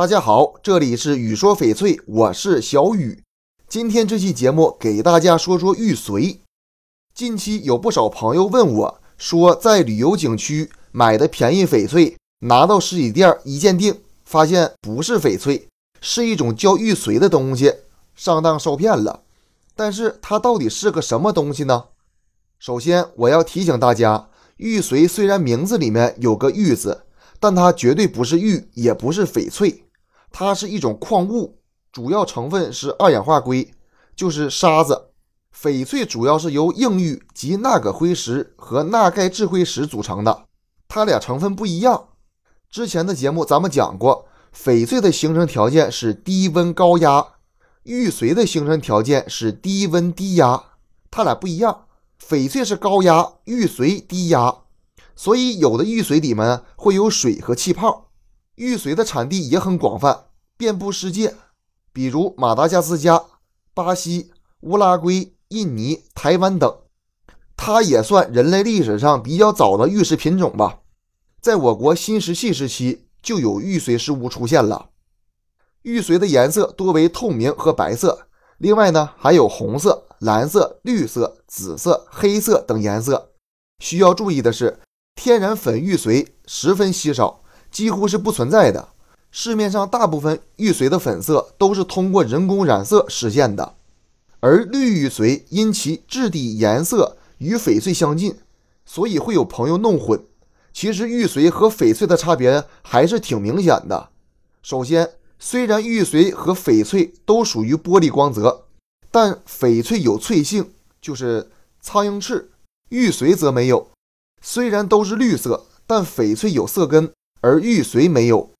大家好，这里是雨说翡翠，我是小雨。今天这期节目给大家说说玉髓。近期有不少朋友问我，说在旅游景区买的便宜翡翠，拿到实体店一鉴定，发现不是翡翠，是一种叫玉髓的东西，上当受骗了。但是它到底是个什么东西呢？首先我要提醒大家，玉髓虽然名字里面有个玉字，但它绝对不是玉，也不是翡翠。它是一种矿物，主要成分是二氧化硅，就是沙子。翡翠主要是由硬玉及钠铬辉石和钠钙质辉石组成的，它俩成分不一样。之前的节目咱们讲过，翡翠的形成条件是低温高压，玉髓的形成条件是低温低压，它俩不一样。翡翠是高压，玉髓低压，所以有的玉髓里面会有水和气泡。玉髓的产地也很广泛，遍布世界，比如马达加斯加、巴西、乌拉圭、印尼、台湾等。它也算人类历史上比较早的玉石品种吧。在我国新石器时期就有玉髓石物出现了。玉髓的颜色多为透明和白色，另外呢还有红色、蓝色、绿色、紫色、黑色等颜色。需要注意的是，天然粉玉髓十分稀少。几乎是不存在的。市面上大部分玉髓的粉色都是通过人工染色实现的，而绿玉髓因其质地颜色与翡翠相近，所以会有朋友弄混。其实玉髓和翡翠的差别还是挺明显的。首先，虽然玉髓和翡翠都属于玻璃光泽，但翡翠有翠性，就是苍蝇翅，玉髓则没有。虽然都是绿色，但翡翠有色根。而玉髓没有，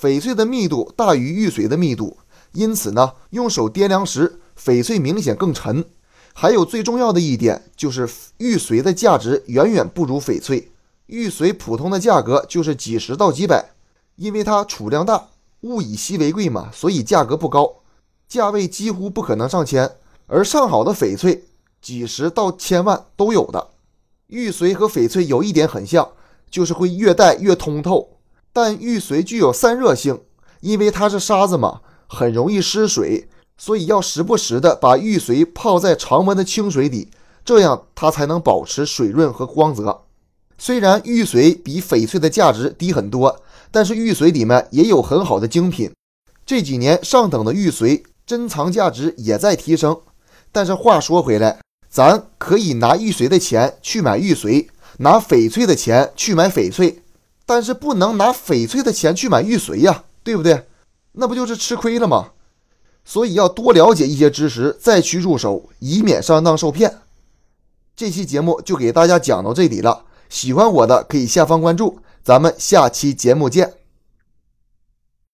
翡翠的密度大于玉髓的密度，因此呢，用手掂量时，翡翠明显更沉。还有最重要的一点就是，玉髓的价值远远不如翡翠。玉髓普通的价格就是几十到几百，因为它储量大，物以稀为贵嘛，所以价格不高，价位几乎不可能上千。而上好的翡翠，几十到千万都有的。玉髓和翡翠有一点很像，就是会越戴越通透。但玉髓具有散热性，因为它是沙子嘛，很容易失水，所以要时不时的把玉髓泡在常温的清水里，这样它才能保持水润和光泽。虽然玉髓比翡翠的价值低很多，但是玉髓里面也有很好的精品。这几年上等的玉髓珍藏价值也在提升。但是话说回来，咱可以拿玉髓的钱去买玉髓，拿翡翠的钱去买翡翠。但是不能拿翡翠的钱去买玉髓呀，对不对？那不就是吃亏了吗？所以要多了解一些知识再去入手，以免上当受骗。这期节目就给大家讲到这里了，喜欢我的可以下方关注，咱们下期节目见。